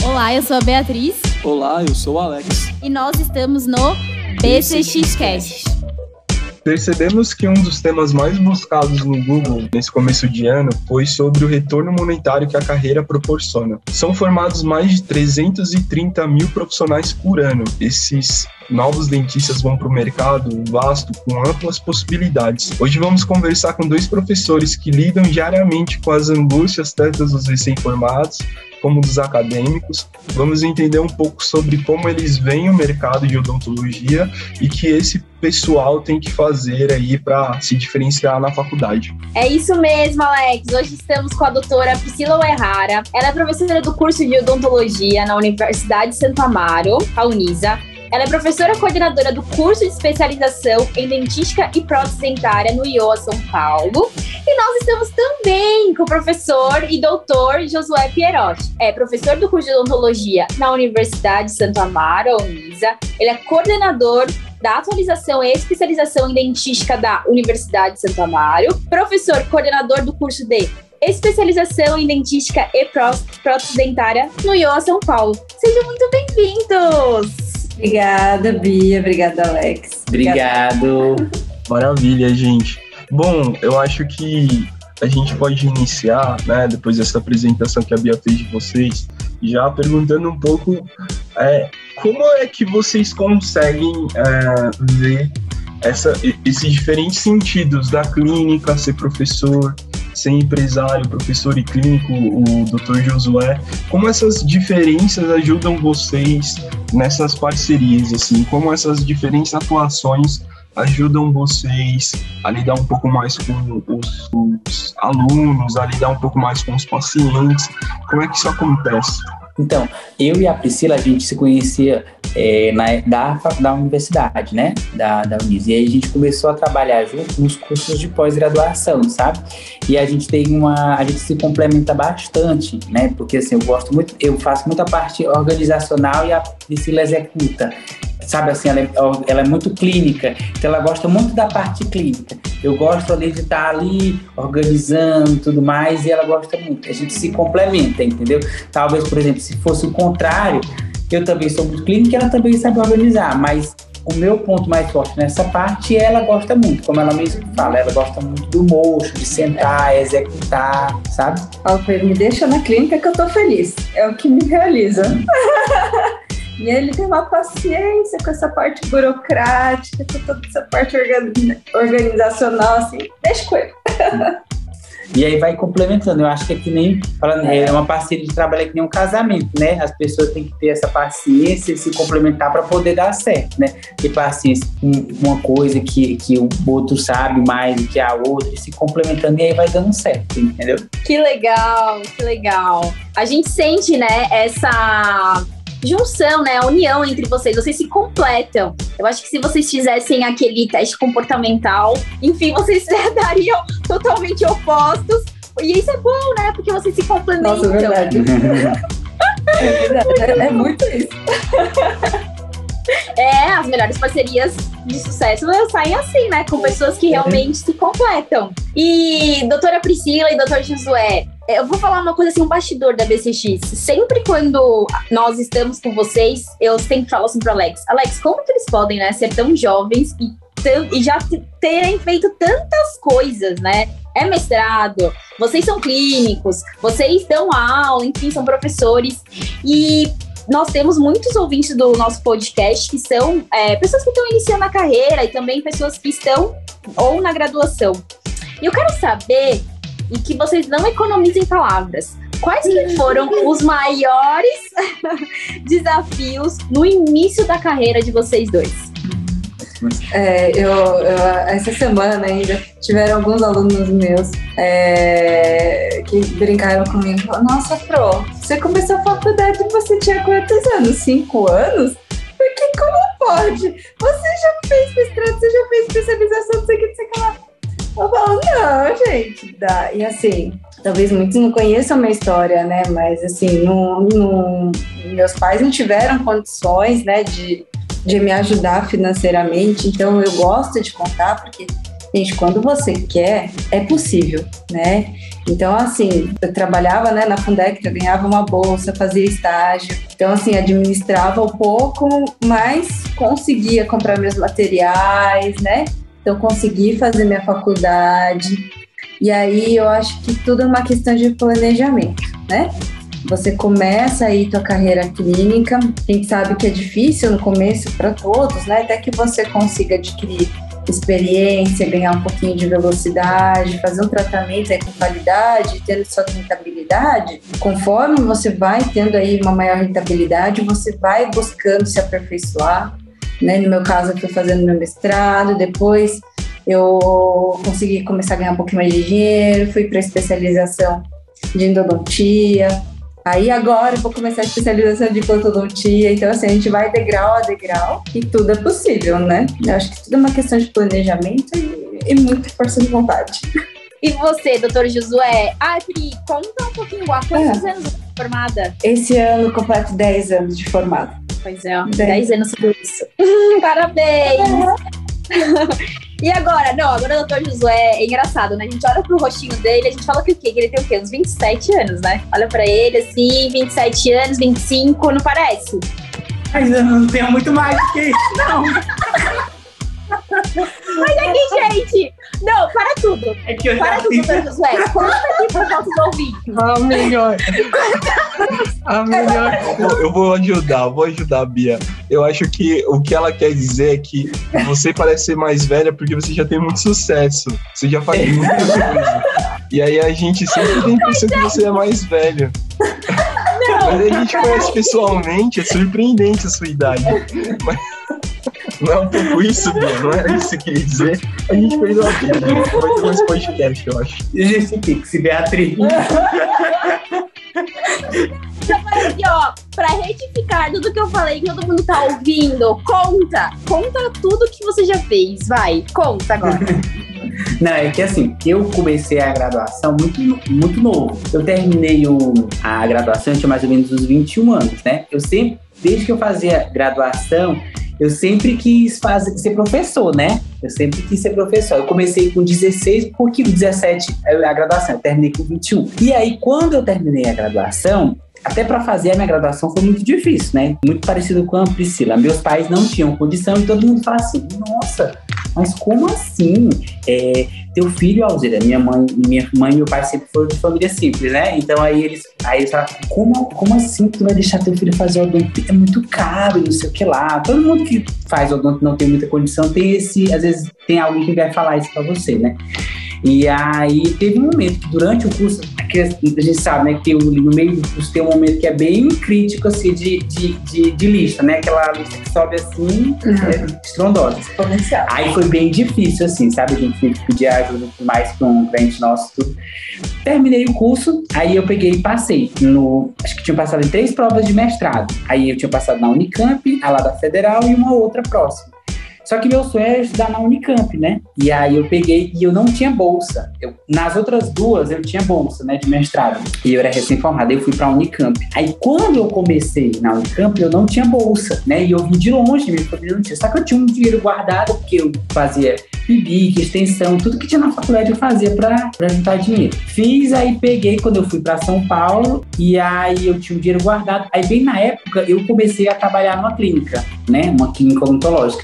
Olá, eu sou a Beatriz. Olá, eu sou o Alex. E nós estamos no BCX Cast. Percebemos que um dos temas mais buscados no Google nesse começo de ano foi sobre o retorno monetário que a carreira proporciona. São formados mais de 330 mil profissionais por ano. Esses novos dentistas vão para o mercado vasto com amplas possibilidades. Hoje vamos conversar com dois professores que lidam diariamente com as angústias tanto dos recém-formados como dos acadêmicos. Vamos entender um pouco sobre como eles veem o mercado de odontologia e que esse pessoal tem que fazer aí para se diferenciar na faculdade. É isso mesmo, Alex. Hoje estamos com a doutora Priscila Uerrara. Ela é professora do curso de odontologia na Universidade de Santo Amaro, a Unisa. Ela é professora coordenadora do curso de especialização em dentística e prótese dentária no IOA São Paulo. E nós estamos também com o professor e doutor Josué Pierotti. É professor do curso de odontologia na Universidade de Santo Amaro, Unisa. Ele é coordenador da atualização e especialização em dentística da Universidade de Santo Amaro, professor coordenador do curso de especialização em dentística e prótese dentária no IOA São Paulo. Sejam muito bem-vindos! Obrigada, Bia. Obrigada, Alex. Obrigado. Maravilha, gente. Bom, eu acho que a gente pode iniciar, né, depois dessa apresentação que a Bia fez de vocês, já perguntando um pouco é, como é que vocês conseguem é, ver essa, esses diferentes sentidos da clínica, ser professor, ser empresário, professor e clínico, o Dr. Josué, como essas diferenças ajudam vocês nessas parcerias, assim, como essas diferentes atuações ajudam vocês a lidar um pouco mais com os, os alunos, a lidar um pouco mais com os pacientes, como é que isso acontece? Então, eu e a Priscila, a gente se conhecia é, na, da, da universidade, né? Da, da Unis. E aí a gente começou a trabalhar junto nos cursos de pós-graduação, sabe? E a gente tem uma. A gente se complementa bastante, né? Porque assim, eu gosto muito, eu faço muita parte organizacional e a Priscila executa sabe assim, ela é, ela é, muito clínica, então ela gosta muito da parte clínica. Eu gosto ali de estar ali organizando tudo mais e ela gosta muito. A gente se complementa, entendeu? Talvez, por exemplo, se fosse o contrário, eu também sou muito clínica e ela também sabe organizar, mas o meu ponto mais forte nessa parte ela gosta muito, como ela mesma fala, ela gosta muito do mocho, de sentar, executar, sabe? Fala me deixa na clínica que eu tô feliz. É o que me realiza. E ele tem uma paciência com essa parte burocrática, com toda essa parte organizacional, assim, deixa com ele. E aí vai complementando. Eu acho que é que nem falando, é uma parceria de trabalho é que nem um casamento, né? As pessoas têm que ter essa paciência e se complementar para poder dar certo, né? Ter paciência com uma coisa que, que o outro sabe mais do que a outra, e se complementando e aí vai dando certo, entendeu? Que legal, que legal. A gente sente, né, essa junção, né? A união entre vocês. Vocês se completam. Eu acho que se vocês fizessem aquele teste comportamental, enfim, vocês dariam totalmente opostos. E isso é bom, né? Porque vocês se complementam. Nossa, é verdade. é verdade. É, é muito isso. É, as melhores parcerias de sucesso saem assim, né? Com pessoas que realmente se completam. E doutora Priscila e doutor Josué, eu vou falar uma coisa assim, um bastidor da BCX. Sempre quando nós estamos com vocês, eu sempre falo assim pro Alex, Alex, como que eles podem, né, ser tão jovens e, e já terem feito tantas coisas, né? É mestrado, vocês são clínicos, vocês dão aula, enfim, são professores. E nós temos muitos ouvintes do nosso podcast que são é, pessoas que estão iniciando a carreira e também pessoas que estão ou na graduação. E eu quero saber, e que vocês não economizem palavras, quais que foram os maiores desafios no início da carreira de vocês dois? É, eu, eu, essa semana ainda tiveram alguns alunos meus é, que brincaram comigo. Nossa, Pro, você começou a faculdade e você tinha quantos anos? Cinco anos? Porque como pode? Você já fez mestrado, você já fez especialização, não sei o que, não sei o que lá. Eu falo, não, gente, dá. E assim, talvez muitos não conheçam a minha história, né? Mas assim, não, não, meus pais não tiveram condições, né, de de me ajudar financeiramente. Então eu gosto de contar porque Gente, quando você quer, é possível, né? Então, assim, eu trabalhava né, na Fundec, eu ganhava uma bolsa, fazia estágio. Então, assim, administrava um pouco, mas conseguia comprar meus materiais, né? Então, consegui fazer minha faculdade. E aí, eu acho que tudo é uma questão de planejamento, né? Você começa aí tua carreira clínica, a gente sabe que é difícil no começo para todos, né? Até que você consiga adquirir experiência, ganhar um pouquinho de velocidade, fazer um tratamento aí com qualidade, tendo sua rentabilidade, conforme você vai tendo aí uma maior rentabilidade, você vai buscando se aperfeiçoar. Né? No meu caso, eu fui fazendo meu mestrado, depois eu consegui começar a ganhar um pouquinho mais de dinheiro, fui para especialização de endodontia, Aí agora eu vou começar a especialização de ortodontia, então assim, a gente vai degrau a degrau e tudo é possível, né? Eu acho que tudo é uma questão de planejamento e, e muita força de vontade. E você, doutor Josué? Ah, Pri, conta um pouquinho, há quantos é. anos você é formada? Esse ano completo 10 anos de formada. Pois é, 10 anos sobre isso. Parabéns! E agora, não, agora o doutor Josué é engraçado, né? A gente olha pro rostinho dele, a gente fala que o quê? Que ele tem o quê? Uns 27 anos, né? Olha pra ele assim, 27 anos, 25, não parece? Mas eu não tenho muito mais do que isso, não. Mas aqui, gente, não, para tudo. É que eu para já tudo, doutor Josué. Conta aqui para os nossos ouvintes. Ah, melhor. Ah, melhor. Eu, eu vou ajudar, vou ajudar, Bia. Eu acho que o que ela quer dizer é que você parece ser mais velha porque você já tem muito sucesso. Você já faz muita coisa. E aí a gente sempre tem a impressão que você é mais velha. Não. Mas a gente conhece pessoalmente, é surpreendente a sua idade. Mas... Não é um pouco isso, Bia? Não era isso que eu queria dizer? A gente fez uma vida, vai ter mais podcast, eu acho. Justifique-se, Beatriz. Então, aqui, ó, pra retificar tudo que eu falei, que todo mundo tá ouvindo, conta, conta tudo que você já fez, vai, conta agora. Não, é que assim, eu comecei a graduação muito, muito novo. Eu terminei o, a graduação, eu tinha mais ou menos uns 21 anos, né? Eu sempre, desde que eu fazia graduação, eu sempre quis fazer, ser professor, né? Eu sempre quis ser professor. Eu comecei com 16, porque 17 é a graduação, eu terminei com 21. E aí, quando eu terminei a graduação, até para fazer a minha graduação foi muito difícil, né? Muito parecido com a Priscila. Meus pais não tinham condição e todo mundo fala assim: nossa, mas como assim? É, teu filho, Alzira, minha mãe, minha mãe e meu pai sempre foram de família simples, né? Então aí eles, aí eles falam, como, como assim tu vai deixar teu filho fazer odonto? É muito caro, não sei o que lá. Todo mundo que faz odonto não tem muita condição, tem esse, às vezes tem alguém que vai falar isso para você, né? E aí teve um momento que durante o curso, que a gente sabe, né, que no meio do curso tem um momento que é bem crítico, assim, de, de, de, de lista, né? Aquela lista que sobe assim, uhum. é, estrondosa. Exponencial. Aí foi bem difícil, assim, sabe? A gente teve que pedir ajuda mais para um cliente nosso, tudo. Terminei o curso, aí eu peguei e passei no. Acho que tinha passado em três provas de mestrado. Aí eu tinha passado na Unicamp, a lá da Federal e uma outra próxima. Só que meu sonho era estudar na Unicamp, né? E aí eu peguei e eu não tinha bolsa. Eu, nas outras duas eu tinha bolsa, né, de mestrado. E eu era recém-formado, eu fui para a Unicamp. Aí quando eu comecei na Unicamp, eu não tinha bolsa, né? E eu vim de longe, minha família não tinha. Só que eu tinha um dinheiro guardado, porque eu fazia PIBIC, extensão, tudo que tinha na faculdade eu fazia para juntar dinheiro. Fiz, aí peguei quando eu fui para São Paulo, e aí eu tinha um dinheiro guardado. Aí bem na época eu comecei a trabalhar numa clínica, né? Uma clínica odontológica.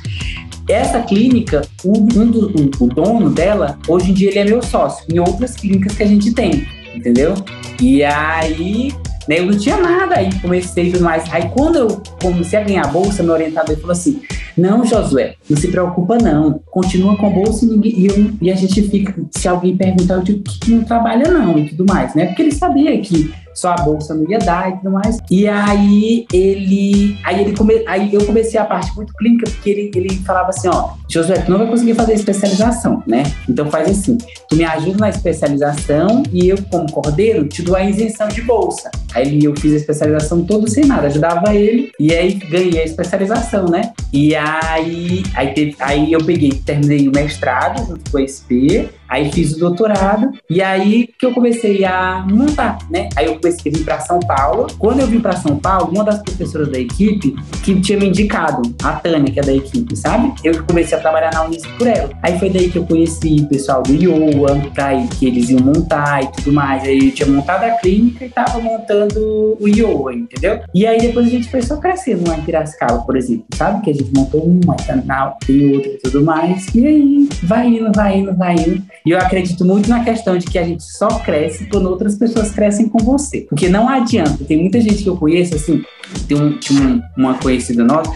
Essa clínica, o, um do, o, dono dela, hoje em dia ele é meu sócio, em outras clínicas que a gente tem, entendeu? E aí né, eu não tinha nada, aí comecei tudo mais. Aí quando eu comecei a ganhar a bolsa, meu orientador falou assim: Não, Josué, não se preocupa, não. Continua com a bolsa e, ninguém, e, eu, e a gente fica. Se alguém perguntar, eu digo que não trabalha, não, e tudo mais, né? Porque ele sabia que só a bolsa não ia dar e tudo mais. E aí ele. Aí ele come, aí eu comecei a parte muito clínica, porque ele, ele falava assim, ó, Josué, tu não vai conseguir fazer especialização, né? Então faz assim, tu me ajuda na especialização e eu, como cordeiro, te dou a isenção de bolsa. Aí eu fiz a especialização toda sem nada, ajudava ele e aí ganhei a especialização, né? E aí, aí, teve, aí eu peguei, terminei o mestrado junto com a SP, aí fiz o doutorado e aí que eu comecei a montar, né? Aí eu depois vim para São Paulo. Quando eu vim para São Paulo, uma das professoras da equipe que tinha me indicado, a Tânia, que é da equipe, sabe? Eu comecei a trabalhar na Unisc por ela. Aí foi daí que eu conheci o pessoal do Iowa, aí que eles iam montar e tudo mais. Aí eu tinha montado a clínica e tava montando o Iowa, entendeu? E aí depois a gente começou a crescer lá em Piracicaba, por exemplo, sabe? Que a gente montou uma, aí tem outra e tudo mais. E aí vai indo, vai indo, vai indo. E eu acredito muito na questão de que a gente só cresce quando outras pessoas crescem com você. Porque não adianta. Tem muita gente que eu conheço, assim, tem um, uma conhecida nossa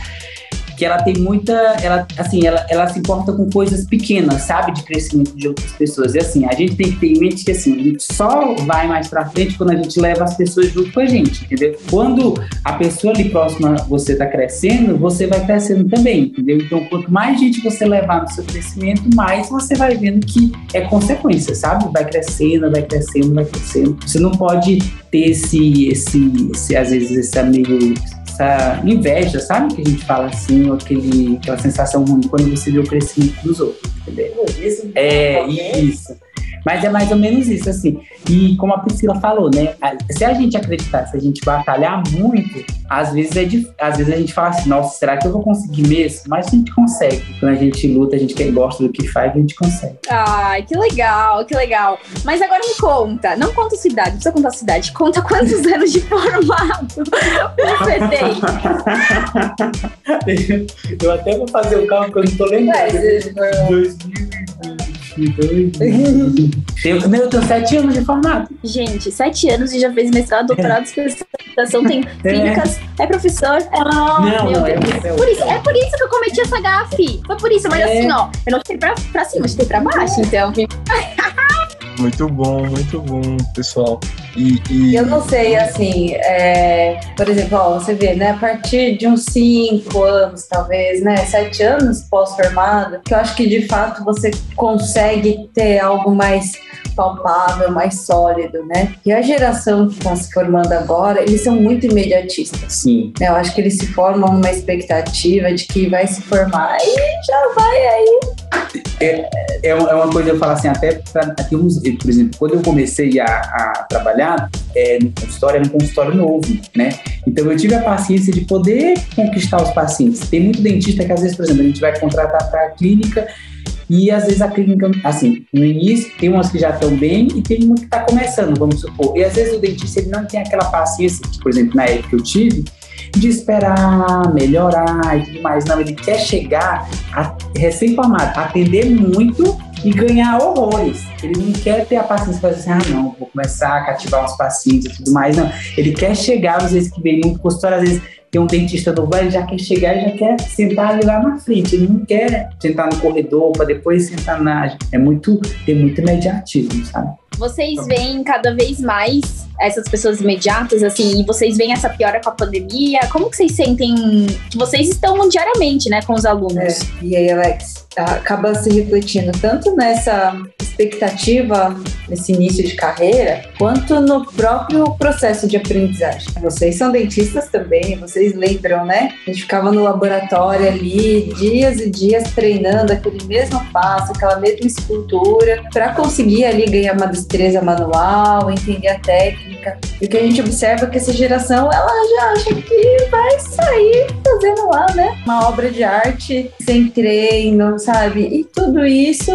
que ela tem muita, ela, assim, ela, ela se importa com coisas pequenas, sabe, de crescimento de outras pessoas. E assim, a gente tem que ter em mente que assim, a gente só vai mais para frente quando a gente leva as pessoas junto com a gente, entendeu? Quando a pessoa ali próxima você tá crescendo, você vai crescendo também, entendeu? Então, quanto mais gente você levar no seu crescimento, mais você vai vendo que é consequência, sabe? Vai crescendo, vai crescendo, vai crescendo. Você não pode ter esse, esse, esse às vezes, esse meio essa inveja, sabe? Que a gente fala assim, ou aquele, aquela sensação ruim quando você vê o crescimento dos outros, entendeu? Isso, é, isso. Mas é mais ou menos isso, assim. E como a Priscila falou, né? Se a gente acreditar, se a gente batalhar muito, às vezes, é dif... às vezes a gente fala assim, nossa, será que eu vou conseguir mesmo? Mas a gente consegue. Quando a gente luta, a gente quer, gosta do que faz, a gente consegue. Ai, que legal, que legal. Mas agora me conta, não conta a cidade, não precisa contar a cidade, conta quantos anos de formato você tem. eu até vou fazer o cálculo, eu não tô lembrando. 2022. Eu, meu, eu tenho sete anos de formato. Gente, sete anos e já fez mestrado, doutorado, especialização, tem clínicas, é, professor. É, oh, Não, meu não, é Deus. Por isso, é por isso que eu cometi essa gafe. Foi por isso, mas É. assim, ó, eu não chutei pra, pra cima, eu chutei pra baixo, então. Muito bom, muito bom, pessoal. E, e- Eu não sei, assim, é, por exemplo, ó, você vê, né, a partir de uns 5 anos, talvez, né, 7 anos pós-formado, que eu acho que de fato você consegue ter algo mais palpável, mais sólido, né? E a geração que está se formando agora, eles são muito imediatistas. Sim. né? Eu acho que eles se formam uma expectativa de que vai se formar e já vai aí. É uma, é uma coisa, eu falo assim, até aqui uns, por exemplo, quando eu comecei a, a trabalhar é, no consultório, era um consultório novo, né? Então eu tive a paciência de poder conquistar os pacientes. Tem muito dentista que às vezes, por exemplo, a gente vai contratar para a clínica e às vezes a clínica, assim, no início tem umas que já estão bem e tem uma que está começando, vamos supor. E às vezes o dentista ele não tem aquela paciência, que, por exemplo, na época que eu tive, de esperar, melhorar e tudo mais. Não, ele quer chegar recém-formado, atender muito e ganhar horrores. Ele não quer ter a paciência para dizer assim, ah, não, vou começar a cativar uns pacientes e tudo mais. Não, ele quer chegar, às vezes, que vem muito consultório, às vezes tem um dentista novo, ele já quer chegar e já quer sentar ali lá na frente. Ele não quer sentar no corredor para depois sentar na... É muito, tem muito imediatismo, sabe? Vocês veem cada vez mais essas pessoas imediatas, assim, e vocês veem essa piora com a pandemia? Como que vocês sentem que vocês estão diariamente, né, com os alunos? É, e aí, Alex, acaba se refletindo tanto nessa expectativa, nesse início de carreira, quanto no próprio processo de aprendizagem. Vocês são dentistas também, vocês lembram, né? A gente ficava no laboratório ali, dias e dias treinando aquele mesmo passo, aquela mesma escultura, para conseguir ali ganhar uma destreza manual, entender a técnica. E o que a gente observa é que essa geração, ela já acha que vai sair fazendo lá, né? Uma obra de arte sem treino, sabe? E tudo isso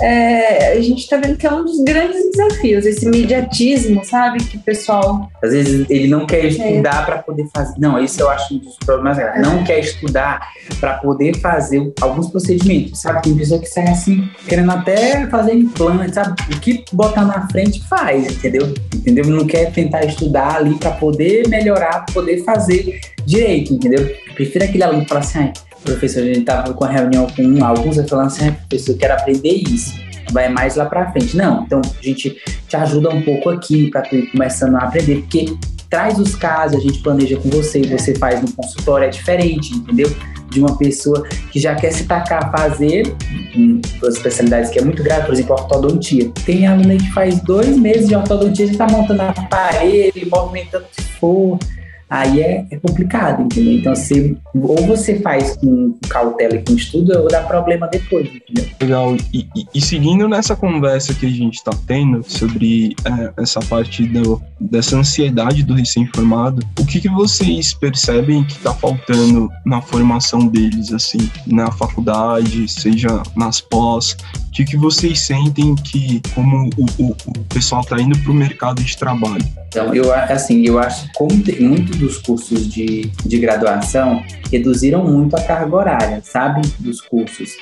é, a gente tá vendo que é um dos grandes desafios, esse imediatismo, sabe? Que o pessoal. Às vezes ele não quer estudar para poder fazer. Não, isso eu acho um dos problemas graves. Não quer estudar para poder fazer alguns procedimentos, sabe? Tem pessoa que sai assim, querendo até fazer implante, sabe? O que botar na frente faz, entendeu? Entendeu? Não quer tentar estudar ali para poder melhorar, poder fazer direito, entendeu? Prefiro aquele aluno que fala assim, professor, a gente tava com a reunião com alguns, eu falando assim, professor, eu quero aprender isso vai mais lá para frente. Não, então a gente te ajuda um pouco aqui para tu ir começando a aprender, porque traz os casos, a gente planeja com você, você faz no consultório, é diferente, entendeu? De uma pessoa que já quer se tacar a fazer em duas especialidades que é muito grave, por exemplo, ortodontia. Tem aluno aí que faz dois meses de ortodontia e tá montando aparelho, movimentando se for. Aí é, é complicado, entendeu? Então, você, ou você faz com cautela e com estudo, ou dá problema depois, entendeu? Legal. E, e, e seguindo nessa conversa que a gente está tendo sobre é, essa parte do, dessa ansiedade do recém-formado, o que, que vocês percebem que está faltando na formação deles, assim, na faculdade, seja nas pós? O que, que vocês sentem que, como o, o, o pessoal está indo para o mercado de trabalho? Então, eu, assim, eu acho como muitos dos cursos de, de graduação reduziram muito a carga horária, sabe, dos cursos.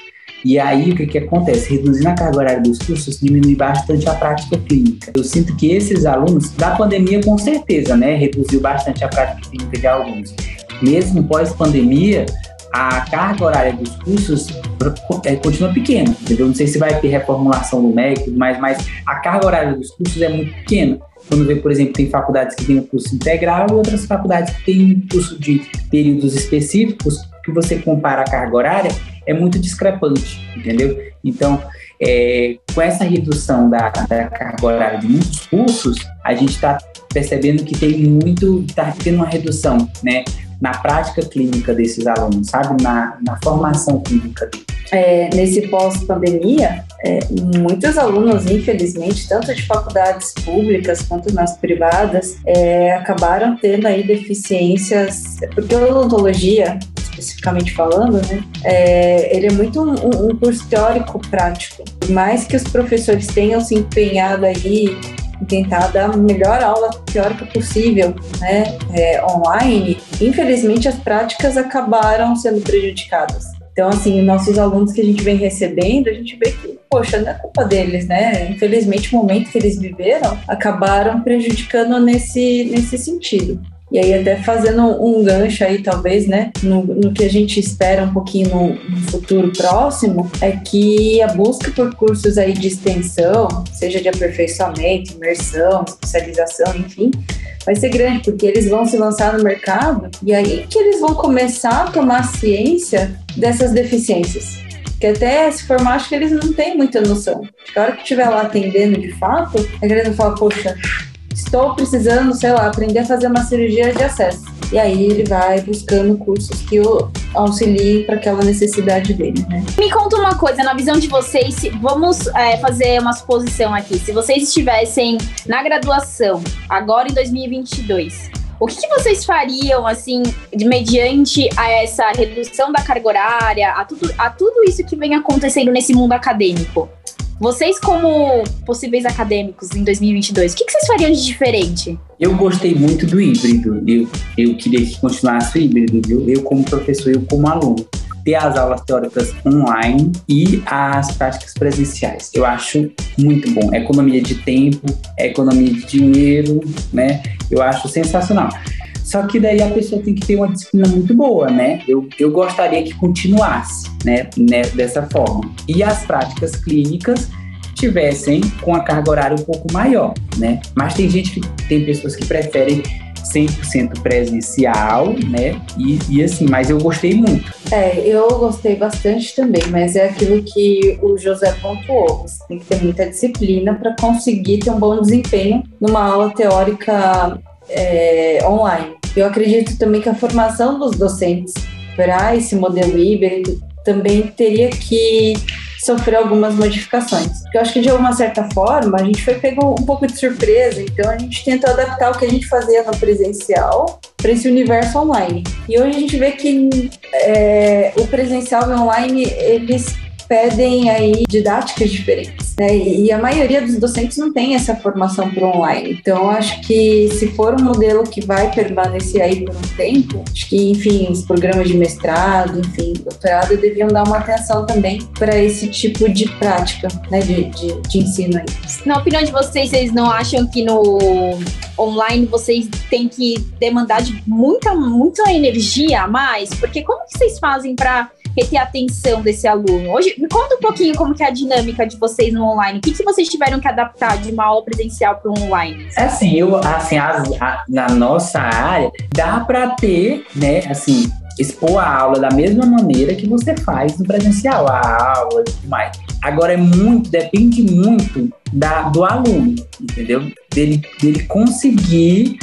E aí, o que, que acontece? Reduzindo a carga horária dos cursos, diminui bastante a prática clínica. Eu sinto que esses alunos, da pandemia, com certeza, né, reduziu bastante a prática clínica de alguns. Mesmo pós-pandemia, a carga horária dos cursos é, continua pequena, entendeu? Não sei se vai ter reformulação do MEC, mas, mas a carga horária dos cursos é muito pequena. Quando vê, por exemplo, tem faculdades que têm um curso integral e outras faculdades que têm um curso de períodos específicos, que você compara a carga horária, é muito discrepante, entendeu? Então, é, com essa redução da, da, carga horária de muitos cursos, a gente está percebendo que tem muito, está tendo uma redução, né? Na prática clínica desses alunos, sabe? Na, na formação clínica deles. É, nesse pós-pandemia, é, muitos alunos, infelizmente, tanto de faculdades públicas quanto nas privadas, é, acabaram tendo aí deficiências, porque a odontologia, especificamente falando, né, é, ele é muito um, um curso teórico prático. Mais que os professores tenham se empenhado aí tentar dar a melhor aula teórica possível, né, é, online, infelizmente as práticas acabaram sendo prejudicadas. Então, assim, nossos alunos que a gente vem recebendo, a gente vê que, poxa, não é culpa deles, né? Infelizmente, o momento que eles viveram acabaram prejudicando nesse, nesse sentido. E aí, até fazendo um gancho aí, talvez, né, no, no que a gente espera um pouquinho no, no, futuro próximo, é que a busca por cursos aí de extensão, seja de aperfeiçoamento, imersão, especialização, enfim, vai ser grande, porque eles vão se lançar no mercado e aí que eles vão começar a tomar ciência dessas deficiências. Que até se formar, acho que eles não têm muita noção. Que a hora que estiver lá atendendo de fato, é querendo falar, poxa, estou precisando, sei lá, aprender a fazer uma cirurgia de acesso. E aí ele vai buscando cursos que o auxiliem para aquela necessidade dele, né? Me conta uma coisa, na visão de vocês, vamos é, fazer uma suposição aqui. Se vocês estivessem na graduação, agora em 2022, o que, que, vocês fariam, assim, de, mediante a essa redução da carga horária, a tudo, a tudo isso que vem acontecendo nesse mundo acadêmico? Vocês, como possíveis acadêmicos em 2022, o que, que vocês fariam de diferente? Eu gostei muito do híbrido. Eu, eu queria que continuasse o híbrido, viu? Eu, como professor, eu, como aluno. Ter as aulas teóricas online e as práticas presenciais. Eu acho muito bom. Economia de tempo, economia de dinheiro, né? Eu acho sensacional. Só que daí a pessoa tem que ter uma disciplina muito boa, né? Eu, eu gostaria que continuasse, né, né dessa forma. E as práticas clínicas tivessem com a carga horária um pouco maior, né? Mas tem gente que tem pessoas que preferem 100% presencial, né? E, e, assim, mas eu gostei muito. É, eu gostei bastante também, mas é aquilo que o José pontuou. Você tem que ter muita disciplina para conseguir ter um bom desempenho numa aula teórica é, online. Eu acredito também que a formação dos docentes para esse modelo híbrido também teria que sofrer algumas modificações. Eu acho que de alguma certa forma a gente foi pego um pouco de surpresa, então a gente tentou adaptar o que a gente fazia no presencial para esse universo online. E hoje a gente vê que é, o presencial e o online eles pedem aí didáticas diferentes, né? E a maioria dos docentes não tem essa formação para online. Então, acho que se for um modelo que vai permanecer aí por um tempo, acho que, enfim, os programas de mestrado, enfim, doutorado, deviam dar uma atenção também para esse tipo de prática, né, de, de, de ensino aí. Na opinião de vocês, vocês não acham que no online vocês têm que demandar de muita, muita energia a mais? Porque como que vocês fazem para reter a atenção desse aluno? Hoje, me conta um pouquinho como que é a dinâmica de vocês no online. O que, que vocês tiveram que adaptar de uma aula presencial para o online? É assim, eu, assim, as, a, na nossa área, dá para ter, né, assim, expor a aula da mesma maneira que você faz no presencial, a aula e tudo mais. Agora é muito, depende muito da, do aluno, entendeu? Dele, dele conseguir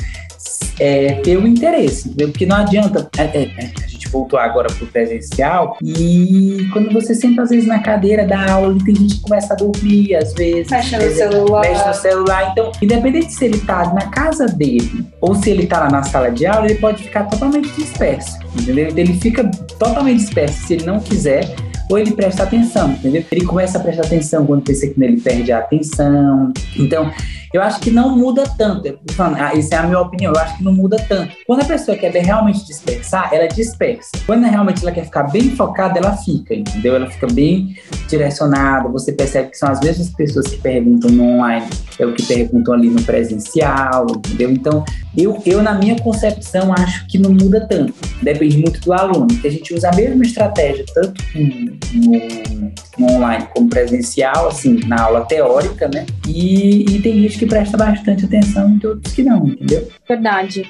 é, ter o interesse, entendeu? porque não adianta. É, é, é, voltou agora pro presencial e quando você senta às vezes na cadeira da aula, tem gente que começa a dormir, às vezes. Mexe no celular. Mexe no celular. Então, independente se ele tá na casa dele ou se ele tá lá na sala de aula, ele pode ficar totalmente disperso, entendeu? Então, ele fica totalmente disperso se ele não quiser ou ele presta atenção, entendeu? Ele começa a prestar atenção quando pensa que ele perde a atenção. Então, eu acho que não muda tanto. Ah, essa é a minha opinião. Eu acho que não muda tanto. Quando a pessoa quer realmente dispersar, ela dispersa. Quando realmente ela quer ficar bem focada, ela fica, entendeu? Ela fica bem direcionada. Você percebe que são as mesmas pessoas que perguntam no online, é o que perguntam ali no presencial, entendeu? Então, eu, eu na minha concepção, acho que não muda tanto. Depende muito do aluno, a gente usa a mesma estratégia, tanto no, no online como presencial, assim, na aula teórica, né? E, e tem gente que presta bastante atenção e outros que não, entendeu? Verdade.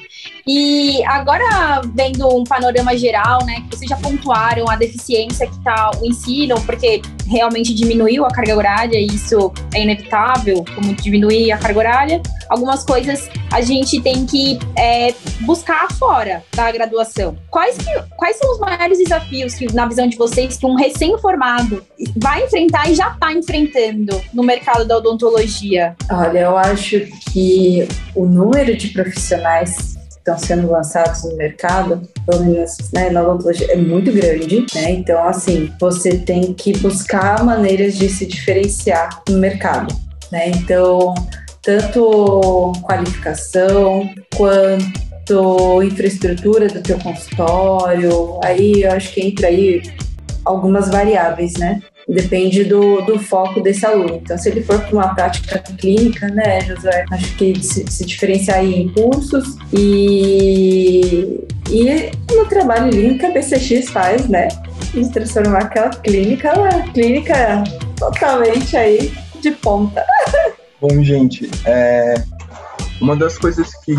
E agora, vendo um panorama geral, né, que vocês já pontuaram a deficiência que está o ensino, porque realmente diminuiu a carga horária, e isso é inevitável, como diminuir a carga horária. Algumas coisas a gente tem que é, buscar fora da graduação. Quais, que, quais são os maiores desafios que, na visão de vocês, que um recém-formado vai enfrentar e já está enfrentando no mercado da odontologia? Olha, eu acho que o número de profissionais estão sendo lançados no mercado, pelo menos né, na odontologia, é muito grande, né? Então, assim, você tem que buscar maneiras de se diferenciar no mercado, né? Então, tanto qualificação quanto infraestrutura do teu consultório, aí eu acho que entra aí algumas variáveis, né? Depende do, do foco desse aluno. Então, se ele for para uma prática clínica, né, José? Acho que se, se diferenciar aí em cursos e, e no trabalho lindo que a BCX faz, né? De transformar aquela clínica, uma clínica totalmente aí de ponta. Bom, gente, é, uma das coisas que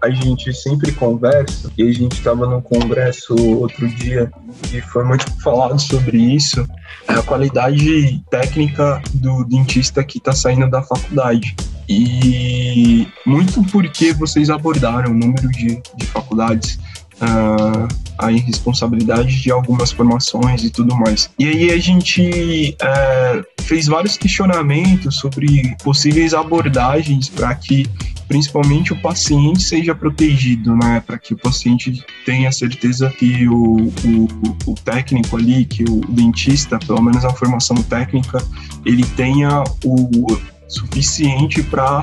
a gente sempre conversa, e a gente estava no congresso outro dia e foi muito falado sobre isso, é a qualidade técnica do dentista que está saindo da faculdade. E muito porque vocês abordaram o número de, de faculdades uh, a irresponsabilidade de algumas formações e tudo mais. E aí a gente uh, fez vários questionamentos sobre possíveis abordagens para que principalmente o paciente seja protegido, né? Para que o paciente tenha certeza que o, o, o, técnico ali, que o dentista, pelo menos a formação técnica, ele tenha o suficiente para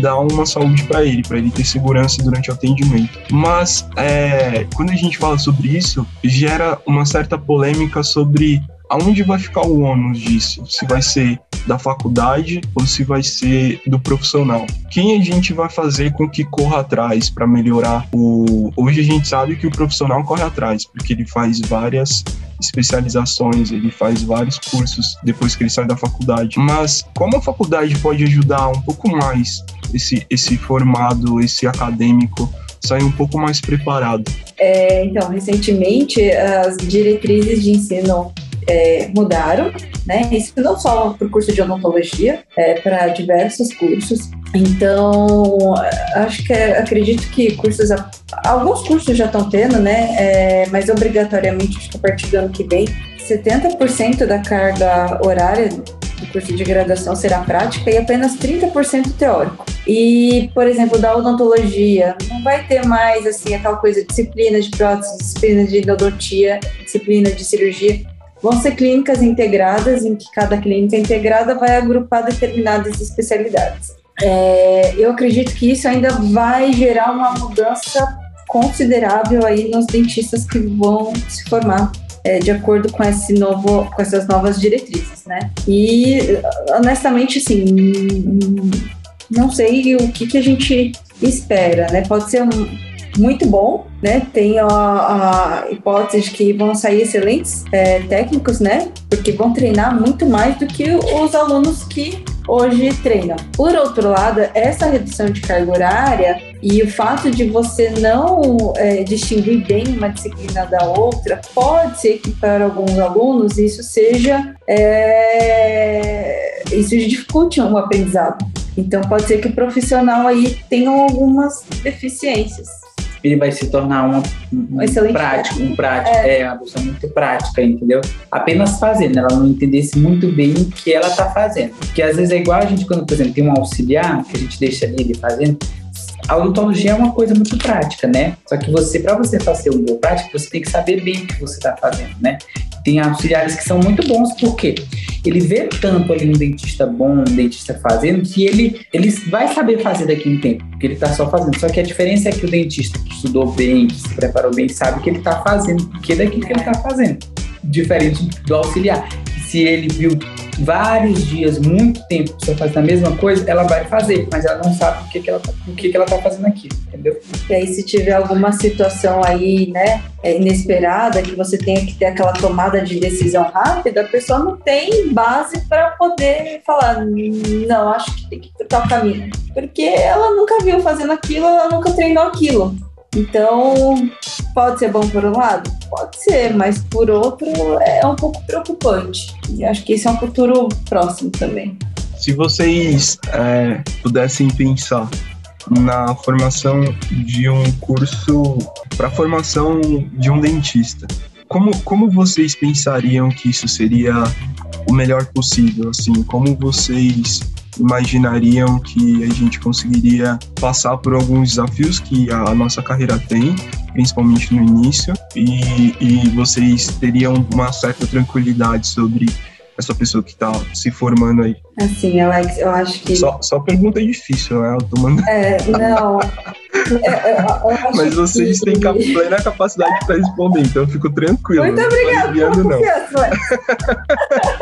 dar uma saúde para ele, para ele ter segurança durante o atendimento. Mas é, quando a gente fala sobre isso, gera uma certa polêmica sobre aonde vai ficar o ônus disso? Se vai ser da faculdade ou se vai ser do profissional? Quem a gente vai fazer com que corra atrás para melhorar o. Hoje a gente sabe que o profissional corre atrás, porque ele faz várias especializações, ele faz vários cursos depois que ele sai da faculdade. Mas como a faculdade pode ajudar um pouco mais esse, esse formado, esse acadêmico sair um pouco mais preparado? É, então, recentemente as diretrizes de ensino é, mudaram, né? Isso não só para o curso de odontologia, é para diversos cursos. Então, acho que acredito que cursos, alguns cursos já estão tendo, né? É, mas obrigatoriamente, acho que a partir do ano que vem, 70% da carga horária do curso de graduação será prática e apenas 30% teórico. E, por exemplo, da odontologia, não vai ter mais assim aquela coisa disciplina de prótese, disciplina de endodontia, disciplina de cirurgia vão ser clínicas integradas, em que cada clínica integrada vai agrupar determinadas especialidades. É, eu acredito que isso ainda vai gerar uma mudança considerável aí nos dentistas que vão se formar é, de acordo com esse novo, com essas novas diretrizes, né? E honestamente, assim, não sei o que, que a gente espera, né? Pode ser um, muito bom, né? Tem a, a hipótese de que vão sair excelentes é, técnicos, né? Porque vão treinar muito mais do que os alunos que hoje treinam. Por outro lado, essa redução de carga horária e o fato de você não é, distinguir bem uma disciplina da outra, pode ser que para alguns alunos isso seja é, isso dificulte o um aprendizado Então pode ser que o profissional aí tenha algumas deficiências. Ele vai se tornar uma, um excelente prático, um prático, é. uma pessoa muito prática, entendeu? Apenas fazendo, ela não entendesse muito bem o que ela tá fazendo. Porque às vezes é igual a gente, quando, por exemplo, tem um auxiliar que a gente deixa ali ele fazendo, a odontologia é uma coisa muito prática, né? Só que você, para você fazer um bom prático, você tem que saber bem o que você está fazendo, né? Tem auxiliares que são muito bons, porque ele vê tanto ali um dentista bom, um dentista fazendo, que ele, ele vai saber fazer daqui a um tempo, porque ele está só fazendo. Só que a diferença é que o dentista que estudou bem, que se preparou bem, sabe o que ele está fazendo, porque é daqui que ele está fazendo. Diferente do auxiliar. Se ele viu vários dias, muito tempo, você fazendo a mesma coisa, ela vai fazer, mas ela não sabe o que, que ela tá, o que, que ela tá fazendo aqui, entendeu? E aí, se tiver alguma situação aí, né, é, inesperada, que você tenha que ter aquela tomada de decisão rápida, a pessoa não tem base para poder falar, não, acho que tem que trocar o caminho. Porque ela nunca viu fazendo aquilo, ela nunca treinou aquilo. Então, pode ser bom por um lado? Pode ser, mas por outro é um pouco preocupante. E acho que esse é um futuro próximo também. Se vocês é, pudessem pensar na formação de um curso para formação de um dentista, como, como vocês pensariam que isso seria o melhor possível? Assim, como vocês imaginariam que a gente conseguiria passar por alguns desafios que a nossa carreira tem, principalmente no início, e, e vocês teriam uma certa tranquilidade sobre essa pessoa que está se formando aí? Assim, Alex, eu acho que. Só, só pergunta difícil, né? Eu tô mandando... É, não. É, eu, eu Mas vocês que... têm plena capacidade para responder, então eu fico tranquilo. Muito obrigada pela confiança.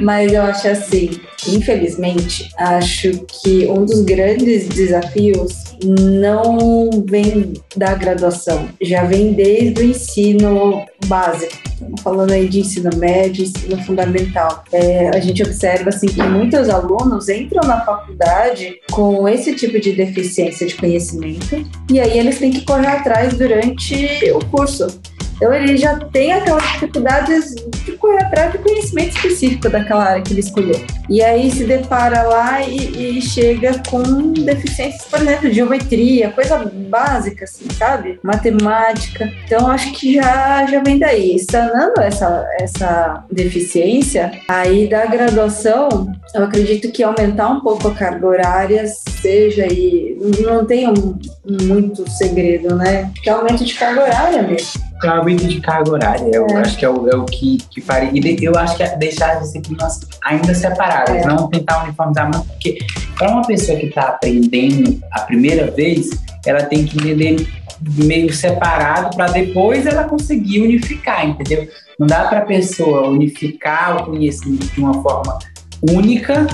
Mas eu acho assim, infelizmente, acho que um dos grandes desafios não vem da graduação, já vem desde o ensino básico. Falando aí de ensino médio, ensino fundamental. É, a gente observa assim que muitos alunos entram na faculdade com esse tipo de deficiência de conhecimento e aí eles têm que correr atrás durante o curso. Então ele já tem aquelas dificuldades de correr atrás de conhecimento específico daquela área que ele escolheu. E aí se depara lá e, e chega com deficiências, por exemplo, de geometria, coisa básica, assim, sabe? Matemática. Então acho que já, já vem daí. Sanando essa, essa deficiência, aí da graduação, eu acredito que aumentar um pouco a carga horária seja aí, não tem um, muito segredo, né? Que aumento de carga horária mesmo é o aumento de carga horária. Eu é. acho que é o, é o que, que faria. E eu acho que é deixar as disciplinas ainda separadas, é. não tentar uniformizar muito, porque para uma pessoa que está aprendendo a primeira vez, ela tem que entender meio separado para depois ela conseguir unificar, entendeu? Não dá para a pessoa unificar o conhecimento de uma forma única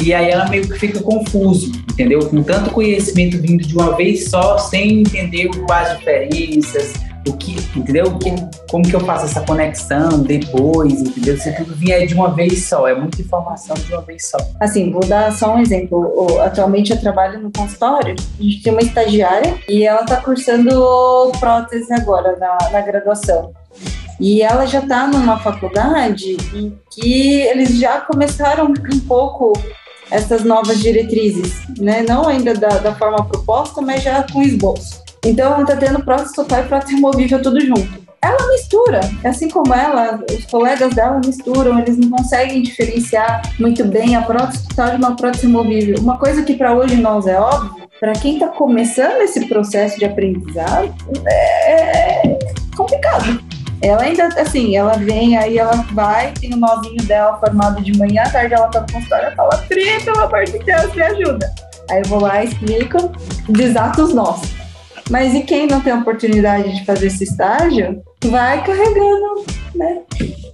e aí ela meio que fica confuso, entendeu? Com tanto conhecimento vindo de uma vez só, sem entender as diferenças, o que, entendeu? Que, como que eu faço essa conexão depois, entendeu? Se tudo vier de uma vez só, é muita informação de uma vez só. Assim, vou dar só um exemplo. Atualmente eu trabalho no consultório, a gente tem uma estagiária e ela está cursando prótese agora na, na graduação. E ela já está numa faculdade em que eles já começaram um pouco essas novas diretrizes, né? Não ainda da, da forma proposta, mas já com esboço. Então tá tendo prótese total e prótese removível tudo junto. Ela mistura, assim como ela, os colegas dela misturam, eles não conseguem diferenciar muito bem a prótese total de uma prótese removível. Uma coisa que para hoje nós é óbvio, para quem está começando esse processo de aprendizado, é complicado. Ela ainda, assim, ela vem, aí ela vai, tem o nozinho dela formado de manhã, à tarde ela tá no consultório, ela fala, Pri, pelo amor de Deus, me ajuda. Aí eu vou lá explico, desato os nós. Mas e quem não tem oportunidade de fazer esse estágio, vai carregando né,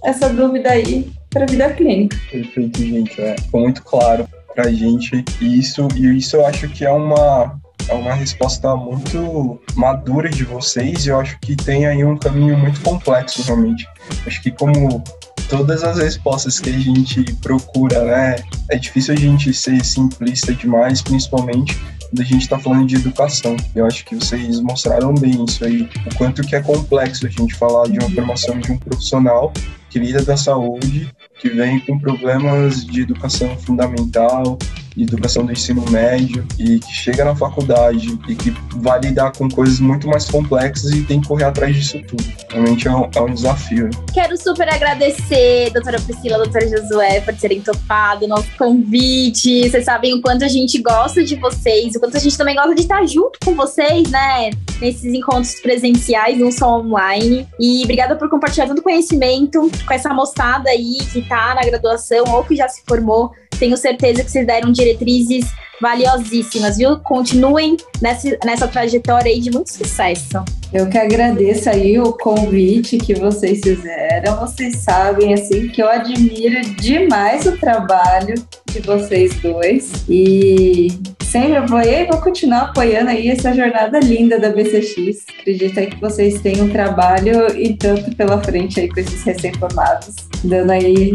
essa dúvida aí para a vida clínica. Perfeito, gente. É, ficou muito claro para a gente isso, e isso eu acho que é uma, é uma resposta muito madura de vocês, e eu acho que tem aí um caminho muito complexo, realmente. Acho que como todas as respostas que a gente procura, né, é difícil a gente ser simplista demais, principalmente quando a gente está falando de educação. Eu acho que vocês mostraram bem isso aí, o quanto que é complexo a gente falar de uma formação de um profissional que lida da saúde, que vem com problemas de educação fundamental, educação do ensino médio e que chega na faculdade e que vai lidar com coisas muito mais complexas e tem que correr atrás disso tudo. Realmente é um, é um desafio. Quero super agradecer, doutora Priscila, doutora Josué, por terem topado o nosso convite. Vocês sabem o quanto a gente gosta de vocês, o quanto a gente também gosta de estar junto com vocês, né? Nesses encontros presenciais, não só online. E obrigada por compartilhar tanto conhecimento com essa moçada aí que tá na graduação ou que já se formou. Tenho certeza que vocês deram diretrizes valiosíssimas, viu? Continuem nessa, nessa trajetória aí de muito sucesso. Eu que agradeço aí o convite que vocês fizeram. Vocês sabem, assim, que eu admiro demais o trabalho de vocês dois. E sempre apoiei e vou continuar apoiando aí essa jornada linda da BCX. Acredito aí que vocês têm um trabalho e tanto pela frente aí com esses recém-formados, dando aí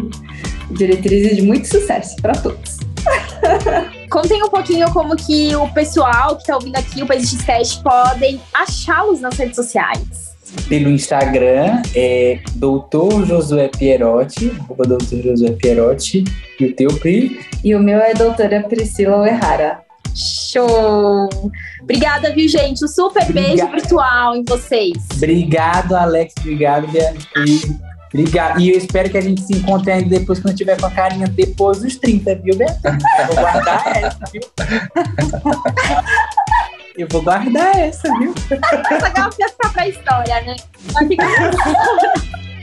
diretrizes de muito sucesso para todos. Contem um pouquinho como que o pessoal que está ouvindo aqui o PSXcast podem achá-los nas redes sociais. Pelo Instagram é Doutor Josué Pierotti, arroba Doutor Josué Pierotti, e o teu Pri? E o meu é doutora Priscila Oerrara. Show! Obrigada, viu, gente? Um super Obrigado. beijo virtual em vocês. Obrigado, Alex. Obrigado, Beatriz. Obrigado. E eu espero que a gente se encontre ainda depois, quando tiver com a carinha depois dos 30, viu? Eu vou guardar essa, viu? Eu vou guardar essa, viu? Essa garrafa ficar pra história, né? Vai ficar...